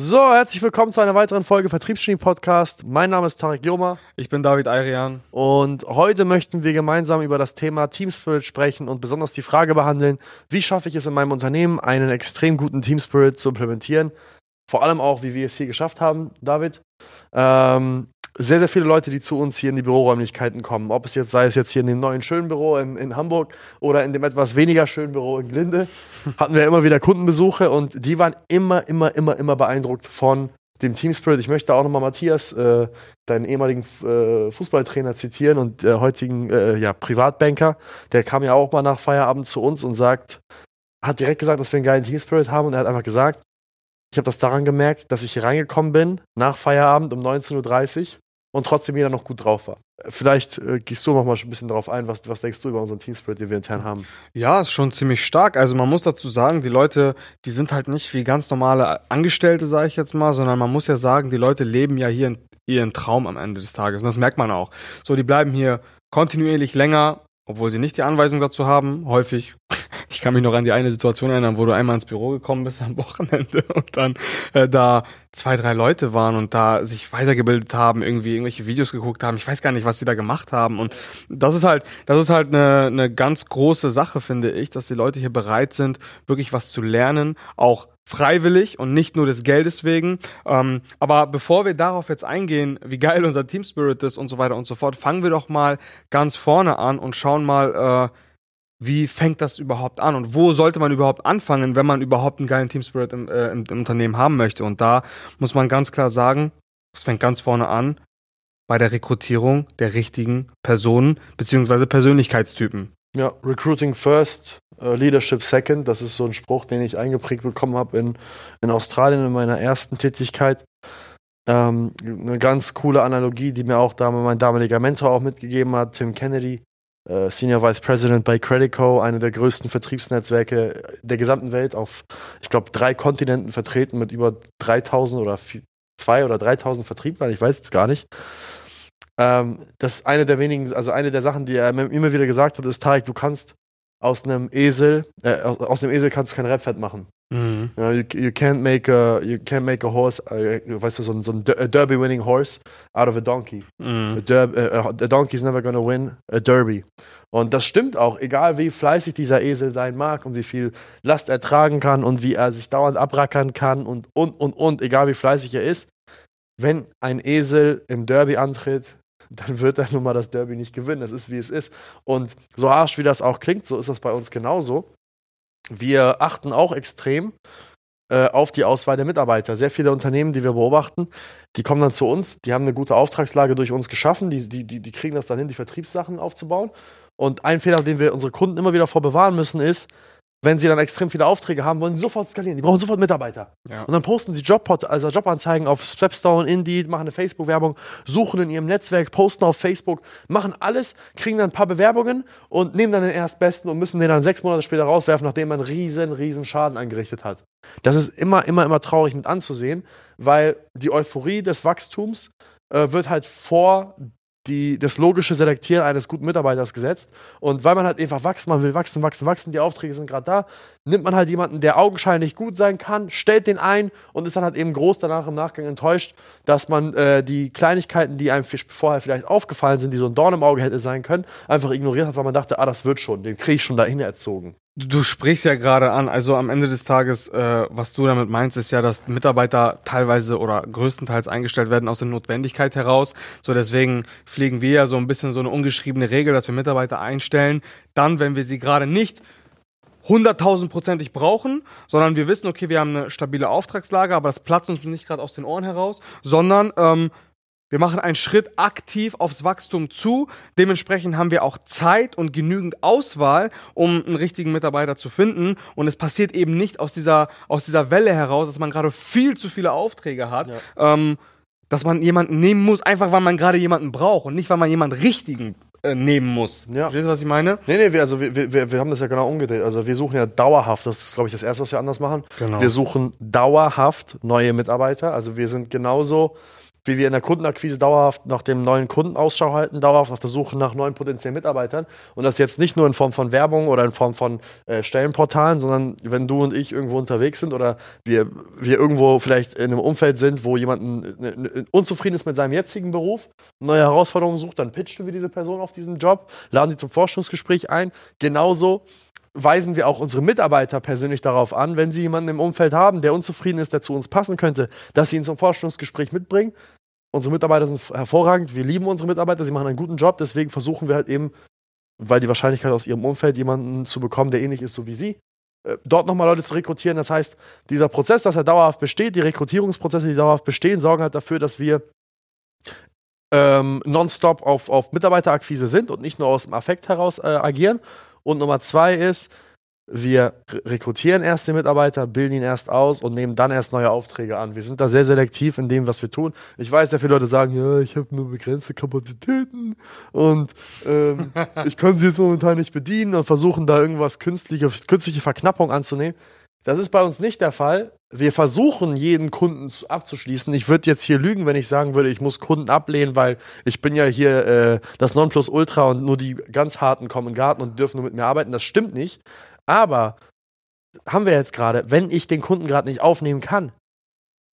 So, herzlich willkommen zu einer weiteren Folge Vertriebsgenie Podcast. Mein Name ist Tarek Joma Ich bin David Ayrian. und heute möchten wir gemeinsam über das Thema Team Spirit sprechen und besonders die Frage behandeln, wie schaffe ich es in meinem Unternehmen, einen extrem guten Team Spirit zu implementieren. Vor allem auch, wie wir es hier geschafft haben, David. Ähm, sehr, sehr viele Leute, die zu uns hier in die Büroräumlichkeiten kommen. Ob es jetzt sei es jetzt hier in dem neuen schönen Büro in, in Hamburg oder in dem etwas weniger schönen Büro in Glinde, hatten wir immer wieder Kundenbesuche und die waren immer, immer, immer, immer beeindruckt von dem Team Spirit. Ich möchte auch nochmal Matthias, äh, deinen ehemaligen äh, Fußballtrainer, zitieren und äh, heutigen äh, ja, Privatbanker. Der kam ja auch mal nach Feierabend zu uns und sagt, hat direkt gesagt, dass wir einen geilen Team Spirit haben und er hat einfach gesagt, ich habe das daran gemerkt, dass ich hier reingekommen bin nach Feierabend um 19.30 Uhr und trotzdem jeder noch gut drauf war. Vielleicht äh, gehst du noch mal ein bisschen drauf ein, was, was denkst du über unseren Team Spirit, den wir intern haben? Ja, ist schon ziemlich stark. Also man muss dazu sagen, die Leute, die sind halt nicht wie ganz normale Angestellte, sage ich jetzt mal, sondern man muss ja sagen, die Leute leben ja hier ihren Traum am Ende des Tages. Und das merkt man auch. So, die bleiben hier kontinuierlich länger, obwohl sie nicht die Anweisung dazu haben, häufig. Ich kann mich noch an die eine Situation erinnern, wo du einmal ins Büro gekommen bist am Wochenende und dann äh, da zwei, drei Leute waren und da sich weitergebildet haben, irgendwie irgendwelche Videos geguckt haben. Ich weiß gar nicht, was sie da gemacht haben. Und das ist halt, das ist halt eine, eine ganz große Sache, finde ich, dass die Leute hier bereit sind, wirklich was zu lernen, auch freiwillig und nicht nur des Geldes wegen. Ähm, aber bevor wir darauf jetzt eingehen, wie geil unser Team Spirit ist und so weiter und so fort, fangen wir doch mal ganz vorne an und schauen mal, äh, wie fängt das überhaupt an und wo sollte man überhaupt anfangen, wenn man überhaupt einen geilen Team Spirit im, äh, im, im Unternehmen haben möchte. Und da muss man ganz klar sagen, es fängt ganz vorne an bei der Rekrutierung der richtigen Personen beziehungsweise Persönlichkeitstypen. Ja, Recruiting first, uh, Leadership second. Das ist so ein Spruch, den ich eingeprägt bekommen habe in, in Australien in meiner ersten Tätigkeit. Ähm, eine ganz coole Analogie, die mir auch mein damaliger Mentor auch mitgegeben hat, Tim Kennedy, äh, Senior Vice President bei Credico, eine der größten Vertriebsnetzwerke der gesamten Welt, auf, ich glaube, drei Kontinenten vertreten mit über 3000 oder vier, zwei oder 3000 Vertrieblern, ich weiß jetzt gar nicht. Ähm, das ist eine der wenigen, also eine der Sachen, die er immer wieder gesagt hat, ist, Tarek, du kannst aus einem Esel, äh, aus einem Esel kannst du kein Rebfett machen. Mhm. You, know, you, you can't make a, you can't make a horse, äh, weißt du, so ein, so ein Derby-winning horse out of a donkey. Mhm. A, derb, äh, a donkey is never gonna win a derby. Und das stimmt auch, egal wie fleißig dieser Esel sein mag und wie viel Last er tragen kann und wie er sich dauernd abrackern kann und, und, und, und, egal wie fleißig er ist, wenn ein Esel im Derby antritt, dann wird er nun mal das Derby nicht gewinnen. Das ist, wie es ist. Und so harsch wie das auch klingt, so ist das bei uns genauso. Wir achten auch extrem äh, auf die Auswahl der Mitarbeiter. Sehr viele Unternehmen, die wir beobachten, die kommen dann zu uns, die haben eine gute Auftragslage durch uns geschaffen, die, die, die, die kriegen das dann hin, die Vertriebssachen aufzubauen. Und ein Fehler, den wir unsere Kunden immer wieder vor bewahren müssen, ist, wenn sie dann extrem viele Aufträge haben, wollen sie sofort skalieren. Die brauchen sofort Mitarbeiter. Ja. Und dann posten sie Jobpot, also Jobanzeigen auf Stepstone, Indeed, machen eine Facebook-Werbung, suchen in ihrem Netzwerk, posten auf Facebook, machen alles, kriegen dann ein paar Bewerbungen und nehmen dann den Erstbesten und müssen den dann sechs Monate später rauswerfen, nachdem man einen riesen, riesen Schaden angerichtet hat. Das ist immer, immer, immer traurig mit anzusehen, weil die Euphorie des Wachstums äh, wird halt vor die, das logische Selektieren eines guten Mitarbeiters gesetzt. Und weil man halt einfach wachsen, man will wachsen, wachsen, wachsen, die Aufträge sind gerade da, nimmt man halt jemanden, der augenscheinlich gut sein kann, stellt den ein und ist dann halt eben groß danach im Nachgang enttäuscht, dass man äh, die Kleinigkeiten, die einem vorher vielleicht aufgefallen sind, die so ein Dorn im Auge hätte sein können, einfach ignoriert hat, weil man dachte, ah, das wird schon, den kriege ich schon dahin erzogen. Du, sprichst ja gerade an, also am Ende des Tages, äh, was du damit meinst, ist ja, dass Mitarbeiter teilweise oder größtenteils eingestellt werden aus der Notwendigkeit heraus. So deswegen pflegen wir ja so ein bisschen so eine ungeschriebene Regel, dass wir Mitarbeiter einstellen. Dann, wenn wir sie gerade nicht hunderttausendprozentig brauchen, sondern wir wissen, okay, wir haben eine stabile Auftragslage, aber das platzt uns nicht gerade aus den Ohren heraus, sondern ähm, wir machen einen Schritt aktiv aufs Wachstum zu. Dementsprechend haben wir auch Zeit und genügend Auswahl, um einen richtigen Mitarbeiter zu finden. Und es passiert eben nicht aus dieser, aus dieser Welle heraus, dass man gerade viel zu viele Aufträge hat, Ja. ähm, dass man jemanden nehmen muss, einfach weil man gerade jemanden braucht und nicht, weil man jemanden richtigen äh, nehmen muss. Ja. Verstehst du, was ich meine? Nee, nee, wir, also wir, wir, wir haben das ja genau umgedreht. Also wir suchen ja dauerhaft, das ist, glaube ich, das Erste, was wir anders machen. Genau. Wir suchen dauerhaft neue Mitarbeiter. Also wir sind genauso wie wir in der Kundenakquise dauerhaft nach dem neuen Kunden Ausschau halten, dauerhaft auf der Suche nach neuen potenziellen Mitarbeitern. Und das jetzt nicht nur in Form von Werbung oder in Form von äh, Stellenportalen, sondern wenn du und ich irgendwo unterwegs sind oder wir, wir irgendwo vielleicht in einem Umfeld sind, wo jemand unzufrieden ist mit seinem jetzigen Beruf, neue Herausforderungen sucht, dann pitchen wir diese Person auf diesen Job, laden sie zum Forschungsgespräch ein. Genauso weisen wir auch unsere Mitarbeiter persönlich darauf an, wenn sie jemanden im Umfeld haben, der unzufrieden ist, der zu uns passen könnte, dass sie ihn zum Forschungsgespräch mitbringen Unsere Mitarbeiter sind hervorragend, wir lieben unsere Mitarbeiter, sie machen einen guten Job, deswegen versuchen wir halt eben, weil die Wahrscheinlichkeit aus ihrem Umfeld jemanden zu bekommen, der ähnlich ist so wie sie, äh, dort nochmal Leute zu rekrutieren. Das heißt, dieser Prozess, dass er dauerhaft besteht, die Rekrutierungsprozesse, die dauerhaft bestehen, sorgen halt dafür, dass wir ähm, nonstop auf, auf Mitarbeiterakquise sind und nicht nur aus dem Affekt heraus äh, agieren. Und Nummer zwei ist, wir rekrutieren erst den Mitarbeiter, bilden ihn erst aus und nehmen dann erst neue Aufträge an. Wir sind da sehr selektiv in dem, was wir tun. Ich weiß, sehr viele Leute sagen, ja, ich habe nur begrenzte Kapazitäten und ähm, ich kann sie jetzt momentan nicht bedienen und versuchen da irgendwas künstliche, künstliche Verknappung anzunehmen. Das ist bei uns nicht der Fall. Wir versuchen, jeden Kunden abzuschließen. Ich würde jetzt hier lügen, wenn ich sagen würde, ich muss Kunden ablehnen, weil ich bin ja hier äh, das Nonplusultra und nur die ganz harten kommen in den Garten und dürfen nur mit mir arbeiten. Das stimmt nicht. Aber haben wir jetzt gerade, wenn ich den Kunden gerade nicht aufnehmen kann,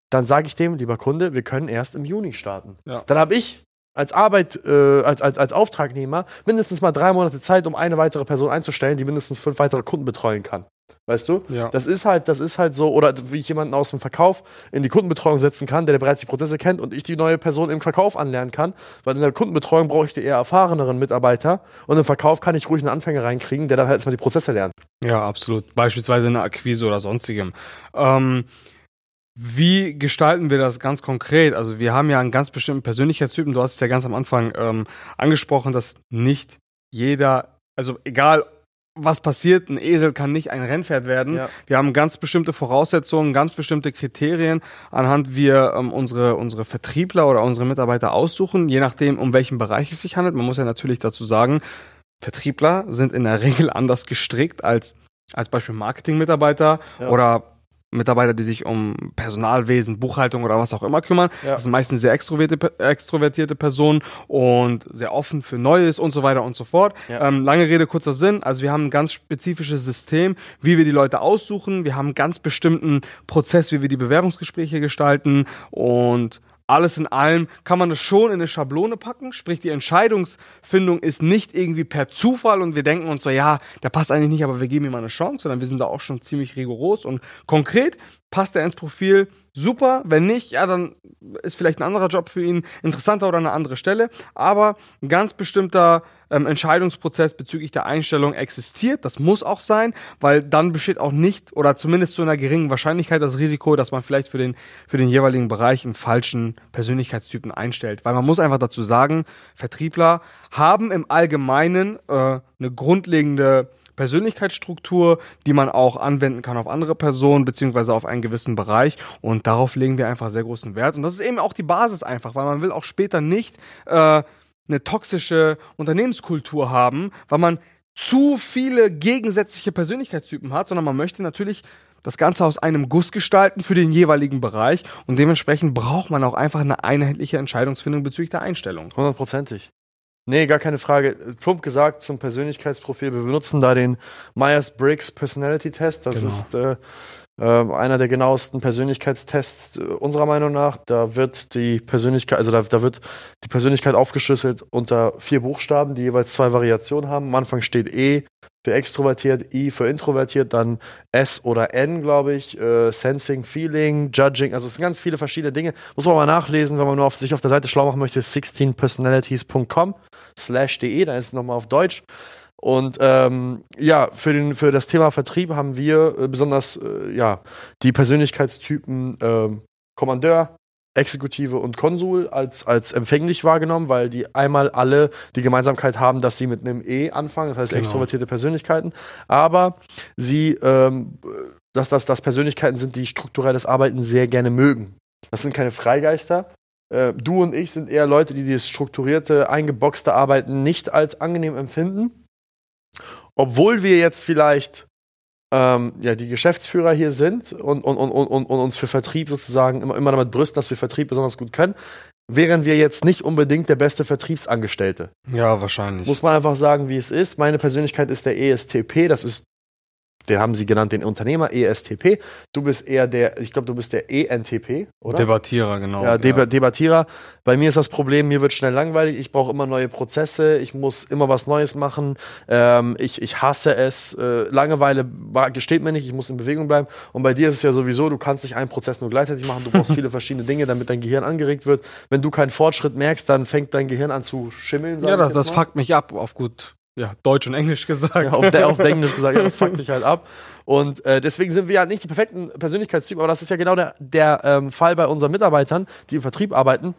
dann sage ich dem, lieber Kunde, wir können erst im Juni starten. Ja. Dann habe ich als Arbeit, äh, als, als, als Auftragnehmer mindestens mal drei Monate Zeit, um eine weitere Person einzustellen, die mindestens fünf weitere Kunden betreuen kann. Weißt du? Ja. Das ist halt, das ist halt so, oder wie ich jemanden aus dem Verkauf in die Kundenbetreuung setzen kann, der, der bereits die Prozesse kennt und ich die neue Person im Verkauf anlernen kann, weil in der Kundenbetreuung brauche ich die eher erfahreneren Mitarbeiter und im Verkauf kann ich ruhig einen Anfänger reinkriegen, der dann halt erstmal die Prozesse lernt. Ja, absolut. Beispielsweise eine Akquise oder sonstigem. Ähm, wie gestalten wir das ganz konkret? Also wir haben ja einen ganz bestimmten Persönlichkeitstypen. Du hast es ja ganz am Anfang ähm, angesprochen, dass nicht jeder, also egal was passiert, ein Esel kann nicht ein Rennpferd werden. Ja. Wir haben ganz bestimmte Voraussetzungen, ganz bestimmte Kriterien, anhand wir ähm, unsere, unsere Vertriebler oder unsere Mitarbeiter aussuchen, je nachdem, um welchen Bereich es sich handelt. Man muss ja natürlich dazu sagen, Vertriebler sind in der Regel anders gestrickt als als Beispiel Marketing-Mitarbeiter ja. oder Mitarbeiter, die sich um Personalwesen, Buchhaltung oder was auch immer kümmern. Ja. Das sind meistens sehr extrovertierte, Personen und sehr offen für Neues und so weiter und so fort. Ja. Ähm, lange Rede, kurzer Sinn. Also wir haben ein ganz spezifisches System, wie wir die Leute aussuchen. Wir haben einen ganz bestimmten Prozess, wie wir die Bewerbungsgespräche gestalten und alles in allem kann man es schon in eine Schablone packen, sprich die Entscheidungsfindung ist nicht irgendwie per Zufall und wir denken uns so, ja, der passt eigentlich nicht, aber wir geben ihm eine Chance, sondern wir sind da auch schon ziemlich rigoros und konkret. Passt er ins Profil, super. Wenn nicht, ja, dann ist vielleicht ein anderer Job für ihn interessanter oder eine andere Stelle. Aber ein ganz bestimmter ähm, Entscheidungsprozess bezüglich der Einstellung existiert. Das muss auch sein, weil dann besteht auch nicht oder zumindest zu einer geringen Wahrscheinlichkeit das Risiko, dass man vielleicht für den, für den jeweiligen Bereich einen falschen Persönlichkeitstypen einstellt. Weil man muss einfach dazu sagen, Vertriebler haben im Allgemeinen äh, eine grundlegende Persönlichkeitsstruktur, die man auch anwenden kann auf andere Personen beziehungsweise auf einen gewissen Bereich. Und darauf legen wir einfach sehr großen Wert. Und das ist eben auch die Basis einfach, weil man will auch später nicht äh, eine toxische Unternehmenskultur haben, weil man zu viele gegensätzliche Persönlichkeitstypen hat, sondern man möchte natürlich das Ganze aus einem Guss gestalten für den jeweiligen Bereich und dementsprechend braucht man auch einfach eine einheitliche Entscheidungsfindung bezüglich der Einstellung. Hundertprozentig. Nee, gar keine Frage. Plump gesagt zum Persönlichkeitsprofil. Wir benutzen da den Myers-Briggs Personality Test. Das genau. ist äh, äh, einer der genauesten Persönlichkeitstests äh, unserer Meinung nach. Da wird die Persönlichkeit, also da, da, wird die Persönlichkeit aufgeschlüsselt unter vier Buchstaben, die jeweils zwei Variationen haben. Am Anfang steht E für extrovertiert, I für introvertiert, dann S oder N, glaube ich, äh, Sensing, Feeling, Judging, also es sind ganz viele verschiedene Dinge. Muss man mal nachlesen, wenn man nur auf, sich auf der Seite schlau machen möchte, 16personalities.com slash de, dann ist es nochmal auf Deutsch. Und ähm, ja, für, den, für das Thema Vertrieb haben wir äh, besonders äh, ja, die Persönlichkeitstypen äh, Kommandeur, Exekutive und Konsul als, als empfänglich wahrgenommen, weil die einmal alle die Gemeinsamkeit haben, dass sie mit einem E anfangen, das heißt genau. extrovertierte Persönlichkeiten, aber sie, ähm, dass das dass Persönlichkeiten sind, die strukturelles Arbeiten sehr gerne mögen. Das sind keine Freigeister. Äh, du und ich sind eher Leute, die das strukturierte, eingeboxte Arbeiten nicht als angenehm empfinden. Obwohl wir jetzt vielleicht ähm, ja, die Geschäftsführer hier sind und, und, und, und, und uns für Vertrieb sozusagen immer, immer damit brüsten, dass wir Vertrieb besonders gut können, wären wir jetzt nicht unbedingt der beste Vertriebsangestellte. Ja, wahrscheinlich. Muss man einfach sagen, wie es ist. Meine Persönlichkeit ist der ESTP, das ist, den haben sie genannt, den Unternehmer, ESTP. Du bist eher der, ich glaube, du bist der ENTP, oder? Debattierer, genau. Ja, Deba Debattierer. Bei mir ist das Problem, mir wird schnell langweilig, ich brauche immer neue Prozesse, ich muss immer was Neues machen, ähm, ich, ich hasse es, äh, Langeweile gesteht mir nicht, ich muss in Bewegung bleiben. Und bei dir ist es ja sowieso, du kannst nicht einen Prozess nur gleichzeitig machen, du brauchst viele verschiedene Dinge, damit dein Gehirn angeregt wird. Wenn du keinen Fortschritt merkst, dann fängt dein Gehirn an zu schimmeln. ja, das, das fuckt mich ab, auf gut, ja, Deutsch und Englisch gesagt. Ja, auf, auf Englisch gesagt, ja, das fuckt dich halt ab. Und äh, deswegen sind wir ja nicht die perfekten Persönlichkeitstypen, aber das ist ja genau der, der ähm, Fall bei unseren Mitarbeitern, die im Vertrieb arbeiten.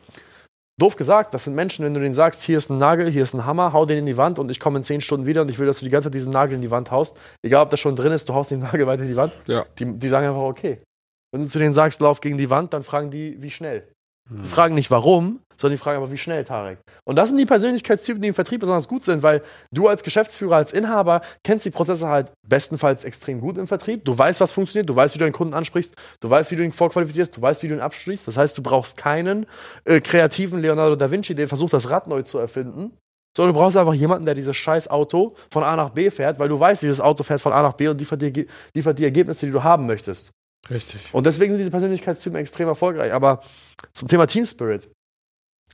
Doof gesagt, das sind Menschen, wenn du denen sagst, hier ist ein Nagel, hier ist ein Hammer, hau den in die Wand und ich komme in 10 Stunden wieder und ich will, dass du die ganze Zeit diesen Nagel in die Wand haust. Egal, ob das schon drin ist, du haust den Nagel weiter in die Wand. Ja. Die, die sagen einfach, okay. Wenn du zu denen sagst, lauf gegen die Wand, dann fragen die, wie schnell. Die fragen nicht warum, sondern die fragen aber, wie schnell, Tarek. Und das sind die Persönlichkeitstypen, die im Vertrieb besonders gut sind, weil du als Geschäftsführer, als Inhaber kennst die Prozesse halt bestenfalls extrem gut im Vertrieb. Du weißt, was funktioniert, du weißt, wie du den Kunden ansprichst, du weißt, wie du ihn vorqualifizierst, du weißt, wie du ihn abschließt. Das heißt, du brauchst keinen äh, kreativen Leonardo da Vinci, der versucht, das Rad neu zu erfinden. Sondern du brauchst einfach jemanden, der dieses scheiß Auto von A nach B fährt, weil du weißt, dieses Auto fährt von A nach B und liefert dir, liefert die Ergebnisse, die du haben möchtest. Richtig. Und deswegen sind diese Persönlichkeitstypen extrem erfolgreich. Aber zum Thema Team Spirit.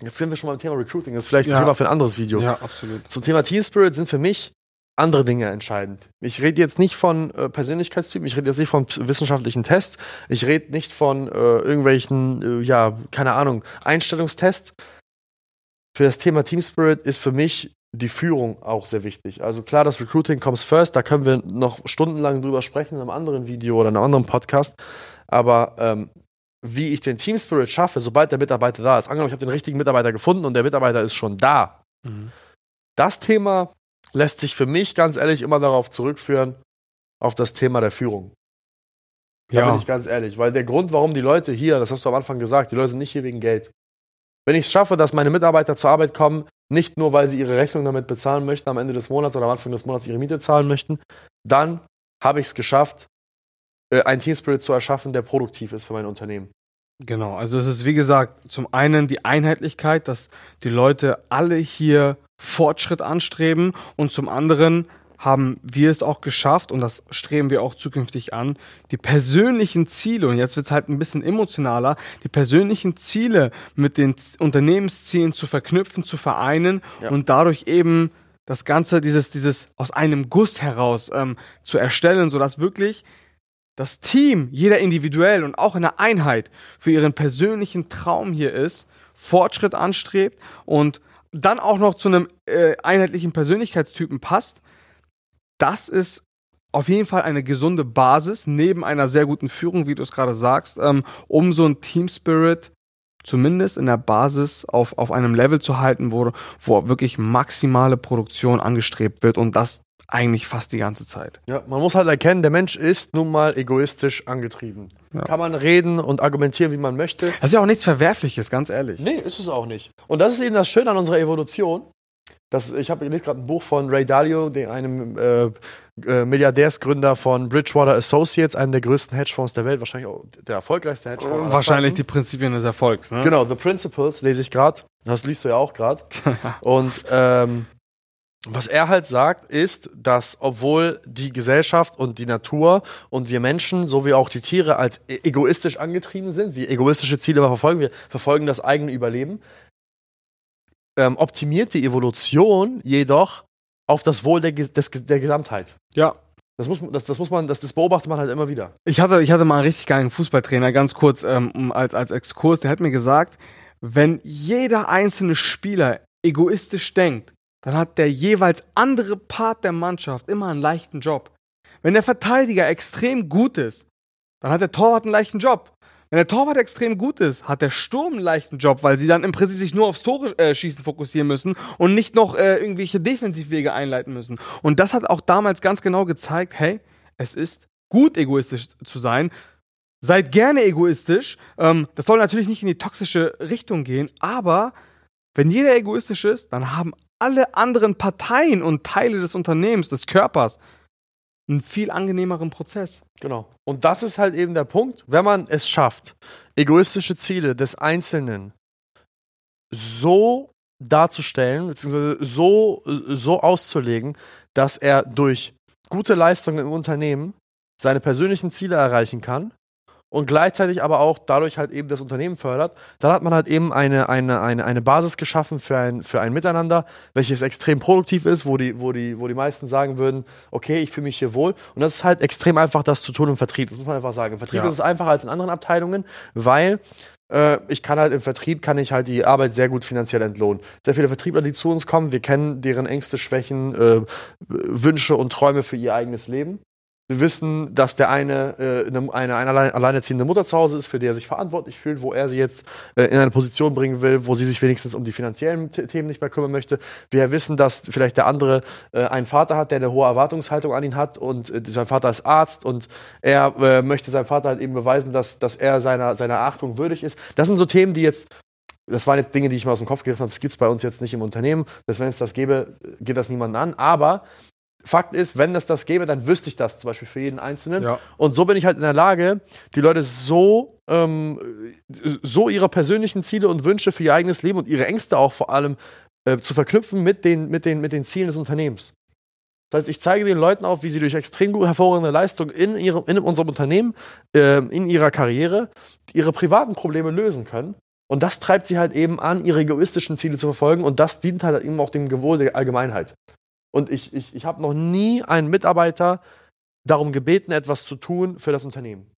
Jetzt sind wir schon beim Thema Recruiting. Das ist vielleicht ein Ja. Thema für ein anderes Video. Ja, absolut. Zum Thema Team Spirit sind für mich andere Dinge entscheidend. Ich rede jetzt nicht von äh, Persönlichkeitstypen, ich rede jetzt nicht von wissenschaftlichen Tests, ich rede nicht von äh, irgendwelchen, äh, ja, keine Ahnung, Einstellungstests. Für das Thema Team Spirit ist für mich die Führung auch sehr wichtig. Also klar, das Recruiting comes first, da können wir noch stundenlang drüber sprechen in einem anderen Video oder in einem anderen Podcast. Aber ähm, wie ich den Team Spirit schaffe, sobald der Mitarbeiter da ist, angenommen, ich habe den richtigen Mitarbeiter gefunden und der Mitarbeiter ist schon da, Mhm. das Thema lässt sich für mich ganz ehrlich immer darauf zurückführen, auf das Thema der Führung. Da bin Ja, ich ganz ehrlich. Weil der Grund, warum die Leute hier, das hast du am Anfang gesagt, die Leute sind nicht hier wegen Geld. Wenn ich es schaffe, dass meine Mitarbeiter zur Arbeit kommen, nicht nur, weil sie ihre Rechnung damit bezahlen möchten, am Ende des Monats oder am Anfang des Monats ihre Miete zahlen möchten, dann habe ich es geschafft, äh, einen Team Spirit zu erschaffen, der produktiv ist für mein Unternehmen. genau. Also es ist wie gesagt zum einen die Einheitlichkeit, dass die Leute alle hier Fortschritt anstreben und zum anderen haben wir es auch geschafft und das streben wir auch zukünftig an, die persönlichen Ziele, und jetzt wird es halt ein bisschen emotionaler, die persönlichen Ziele mit den Unternehmenszielen zu verknüpfen, zu vereinen Ja. und dadurch eben das Ganze, dieses, dieses aus einem Guss heraus ähm, zu erstellen, sodass wirklich das Team, jeder individuell und auch in der Einheit für ihren persönlichen Traum hier ist, Fortschritt anstrebt und dann auch noch zu einem äh, einheitlichen Persönlichkeitstypen passt, das ist auf jeden Fall eine gesunde Basis neben einer sehr guten Führung, wie du es gerade sagst, ähm, um so ein Team Spirit zumindest in der Basis auf, auf einem Level zu halten, wo, wo wirklich maximale Produktion angestrebt wird und das eigentlich fast die ganze Zeit. Ja, man muss halt erkennen, der Mensch ist nun mal egoistisch angetrieben. Ja. Kann man reden und argumentieren, wie man möchte. Das ist ja auch nichts Verwerfliches, ganz ehrlich. Nee, ist es auch nicht. Und das ist eben das Schöne an unserer Evolution. Das, ich habe gerade ein Buch von Ray Dalio, dem, einem äh, äh, Milliardärsgründer von Bridgewater Associates, einem der größten Hedgefonds der Welt, wahrscheinlich auch der erfolgreichste Hedgefonds. aller Wahrscheinlich die. Prinzipien des Erfolgs, ne? Genau, The Principles lese ich gerade. Das liest du ja auch gerade. Und ähm, was er halt sagt, ist, dass obwohl die Gesellschaft und die Natur und wir Menschen sowie auch die Tiere als e- egoistisch angetrieben sind, wir egoistische Ziele verfolgen, wir verfolgen das eigene Überleben, ähm, optimiert die Evolution jedoch auf das Wohl der, des, der Gesamtheit. Ja. Das muss, das, das muss man, das, das beobachtet man halt immer wieder. Ich hatte, ich hatte mal einen richtig geilen Fußballtrainer, ganz kurz ähm, als, als Exkurs, der hat mir gesagt, wenn jeder einzelne Spieler egoistisch denkt, dann hat der jeweils andere Part der Mannschaft immer einen leichten Job. Wenn der Verteidiger extrem gut ist, dann hat der Torwart einen leichten Job. Wenn der Torwart extrem gut ist, hat der Sturm einen leichten Job, weil sie dann im Prinzip sich nur aufs Tore äh, schießen fokussieren müssen und nicht noch äh, irgendwelche Defensivwege einleiten müssen. Und das hat auch damals ganz genau gezeigt, hey, es ist gut egoistisch zu sein. Seid gerne egoistisch. Ähm, das soll natürlich nicht in die toxische Richtung gehen, aber wenn jeder egoistisch ist, dann haben alle anderen Parteien und Teile des Unternehmens, des Körpers, einen viel angenehmeren Prozess. Genau. Und das ist halt eben der Punkt, wenn man es schafft, egoistische Ziele des Einzelnen so darzustellen, beziehungsweise so, so auszulegen, dass er durch gute Leistungen im Unternehmen seine persönlichen Ziele erreichen kann und gleichzeitig aber auch dadurch halt eben das Unternehmen fördert, dann hat man halt eben eine, eine, eine, eine Basis geschaffen für ein, für ein Miteinander, welches extrem produktiv ist, wo die, wo, die, wo die meisten sagen würden, okay, ich fühle mich hier wohl. Und das ist halt extrem einfach, das zu tun im Vertrieb. Das muss man einfach sagen. Im Vertrieb Ja. ist es einfacher als in anderen Abteilungen, weil äh, ich kann halt im Vertrieb, kann ich halt die Arbeit sehr gut finanziell entlohnen. Sehr viele Vertriebler, die zu uns kommen, wir kennen deren Ängste, Schwächen, äh, Wünsche und Träume für ihr eigenes Leben. Wir wissen, dass der eine äh, eine, eine, eine allein, alleinerziehende Mutter zu Hause ist, für die er sich verantwortlich fühlt, wo er sie jetzt äh, in eine Position bringen will, wo sie sich wenigstens um die finanziellen Themen nicht mehr kümmern möchte. Wir wissen, dass vielleicht der andere äh, einen Vater hat, der eine hohe Erwartungshaltung an ihn hat und äh, sein Vater ist Arzt und er äh, möchte seinem Vater halt eben beweisen, dass, dass er seiner, seiner Achtung würdig ist. Das sind so Themen, die jetzt das waren jetzt Dinge, die ich mir aus dem Kopf gegriffen habe. Das gibt es bei uns jetzt nicht im Unternehmen. Dass wenn es das gäbe, geht das niemanden an. Aber Fakt ist, wenn es das gäbe, dann wüsste ich das zum Beispiel für jeden Einzelnen. Ja. Und so bin ich halt in der Lage, die Leute so, ähm, so ihre persönlichen Ziele und Wünsche für ihr eigenes Leben und ihre Ängste auch vor allem äh, zu verknüpfen mit den, mit, den, mit den Zielen des Unternehmens. Das heißt, ich zeige den Leuten auf, wie sie durch extrem gut hervorragende Leistung in, ihrem, in unserem Unternehmen, ähm, in ihrer Karriere, ihre privaten Probleme lösen können. Und das treibt sie halt eben an, ihre egoistischen Ziele zu verfolgen. Und das dient halt eben auch dem Gewohl der Allgemeinheit. Und ich, ich, ich habe noch nie einen Mitarbeiter darum gebeten, etwas zu tun für das Unternehmen.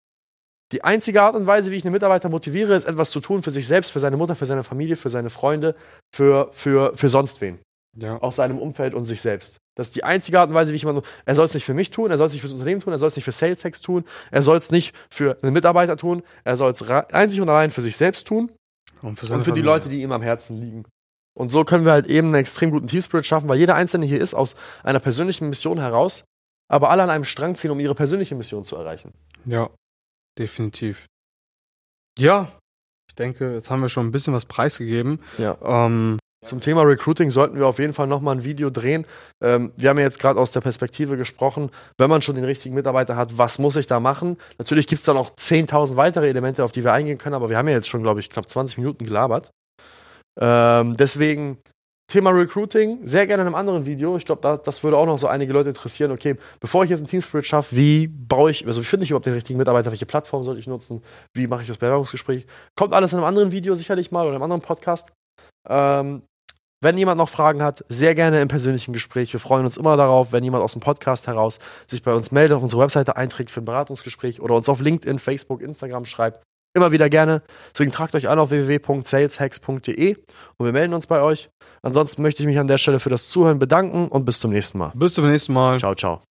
Die einzige Art und Weise, wie ich einen Mitarbeiter motiviere, ist etwas zu tun für sich selbst, für seine Mutter, für seine Familie, für seine Freunde, für, für, für sonst wen. Ja. Aus seinem Umfeld und sich selbst. Das ist die einzige Art und Weise, wie ich immer. Er soll es nicht für mich tun, er soll es nicht fürs Unternehmen tun, er soll es nicht für Sales Hacks tun, er soll es nicht für einen Mitarbeiter tun, er soll es einzig und allein für sich selbst tun Und für, und für die. Leute, die ihm am Herzen liegen. Und so können wir halt eben einen extrem guten Team-Spirit schaffen, weil jeder Einzelne hier ist aus einer persönlichen Mission heraus, aber alle an einem Strang ziehen, um ihre persönliche Mission zu erreichen. Ja, definitiv. Ja, ich denke, jetzt haben wir schon ein bisschen was preisgegeben. Ja. Ähm, Zum Thema Recruiting sollten wir auf jeden Fall nochmal ein Video drehen. Ähm, wir haben ja jetzt gerade aus der Perspektive gesprochen, wenn man schon den richtigen Mitarbeiter hat, was muss ich da machen? Natürlich gibt es da noch 10.000 weitere Elemente, auf die wir eingehen können, aber wir haben ja jetzt schon, glaube ich, knapp 20 Minuten gelabert. Ähm, deswegen Thema Recruiting, sehr gerne in einem anderen Video. Ich glaube, da, das würde auch noch so einige Leute interessieren. Okay, bevor ich jetzt einen Teamspirit schaffe, wie baue ich, also wie finde ich überhaupt den richtigen Mitarbeiter, welche Plattform sollte ich nutzen, wie mache ich das Bewerbungsgespräch? Kommt alles in einem anderen Video sicherlich mal oder in einem anderen Podcast. Ähm, wenn jemand noch Fragen hat, sehr gerne im persönlichen Gespräch. Wir freuen uns immer darauf, wenn jemand aus dem Podcast heraus sich bei uns meldet, auf unsere Webseite einträgt für ein Beratungsgespräch oder uns auf LinkedIn, Facebook, Instagram schreibt. Immer wieder gerne. Deswegen tragt euch an auf www.saleshacks.de und wir melden uns bei euch. Ansonsten möchte ich mich an der Stelle für das Zuhören bedanken und bis zum nächsten Mal. bis zum nächsten Mal. Ciao, ciao.